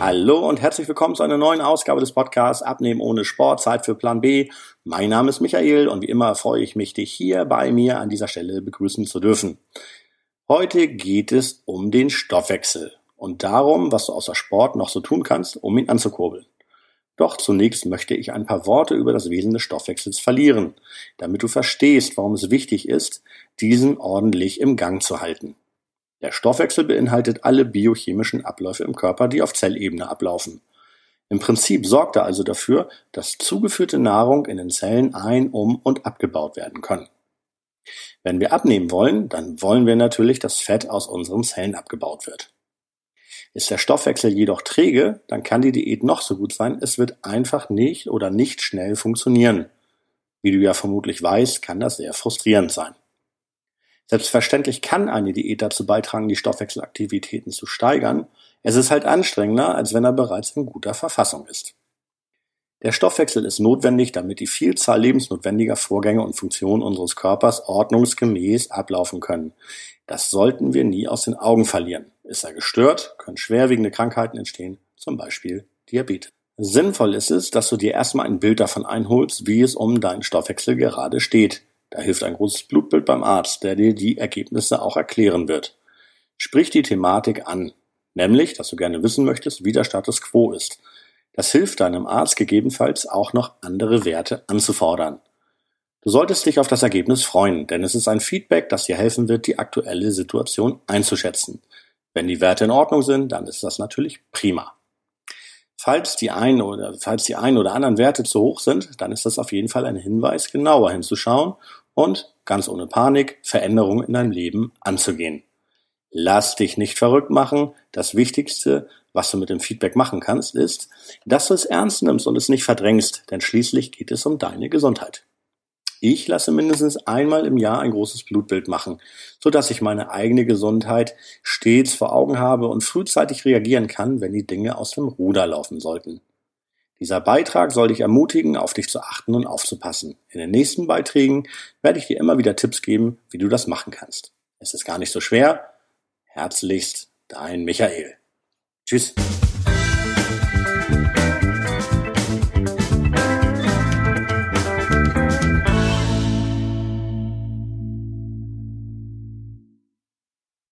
Hallo und herzlich willkommen zu einer neuen Ausgabe des Podcasts Abnehmen ohne Sport, Zeit für Plan B. Mein Name ist Michael und wie immer freue ich mich, dich hier bei mir an dieser Stelle begrüßen zu dürfen. Heute geht es um den Stoffwechsel und darum, was du außer Sport noch so tun kannst, um ihn anzukurbeln. Doch zunächst möchte ich ein paar Worte über das Wesen des Stoffwechsels verlieren, damit du verstehst, warum es wichtig ist, diesen ordentlich im Gang zu halten. Der Stoffwechsel beinhaltet alle biochemischen Abläufe im Körper, die auf Zellebene ablaufen. Im Prinzip sorgt er also dafür, dass zugeführte Nahrung in den Zellen ein-, um- und abgebaut werden kann. Wenn wir abnehmen wollen, dann wollen wir natürlich, dass Fett aus unseren Zellen abgebaut wird. Ist der Stoffwechsel jedoch träge, dann kann die Diät noch so gut sein, es wird einfach nicht oder nicht schnell funktionieren. Wie du ja vermutlich weißt, kann das sehr frustrierend sein. Selbstverständlich kann eine Diät dazu beitragen, die Stoffwechselaktivitäten zu steigern. Es ist halt anstrengender, als wenn er bereits in guter Verfassung ist. Der Stoffwechsel ist notwendig, damit die Vielzahl lebensnotwendiger Vorgänge und Funktionen unseres Körpers ordnungsgemäß ablaufen können. Das sollten wir nie aus den Augen verlieren. Ist er gestört, können schwerwiegende Krankheiten entstehen, zum Beispiel Diabetes. Sinnvoll ist es, dass du dir erstmal ein Bild davon einholst, wie es um deinen Stoffwechsel gerade steht. Da hilft ein großes Blutbild beim Arzt, der dir die Ergebnisse auch erklären wird. Sprich die Thematik an, nämlich, dass du gerne wissen möchtest, wie der Status quo ist. Das hilft deinem Arzt gegebenenfalls auch noch andere Werte anzufordern. Du solltest dich auf das Ergebnis freuen, denn es ist ein Feedback, das dir helfen wird, die aktuelle Situation einzuschätzen. Wenn die Werte in Ordnung sind, dann ist das natürlich prima. Falls die einen oder, falls die einen oder anderen Werte zu hoch sind, dann ist das auf jeden Fall ein Hinweis, genauer hinzuschauen und ganz ohne Panik Veränderungen in deinem Leben anzugehen. Lass dich nicht verrückt machen. Das Wichtigste, was du mit dem Feedback machen kannst, ist, dass du es ernst nimmst und es nicht verdrängst, denn schließlich geht es um deine Gesundheit. Ich lasse mindestens einmal im Jahr ein großes Blutbild machen, so dass ich meine eigene Gesundheit stets vor Augen habe und frühzeitig reagieren kann, wenn die Dinge aus dem Ruder laufen sollten. Dieser Beitrag soll dich ermutigen, auf dich zu achten und aufzupassen. In den nächsten Beiträgen werde ich dir immer wieder Tipps geben, wie du das machen kannst. Es ist gar nicht so schwer. Herzlichst, dein Michael. Tschüss.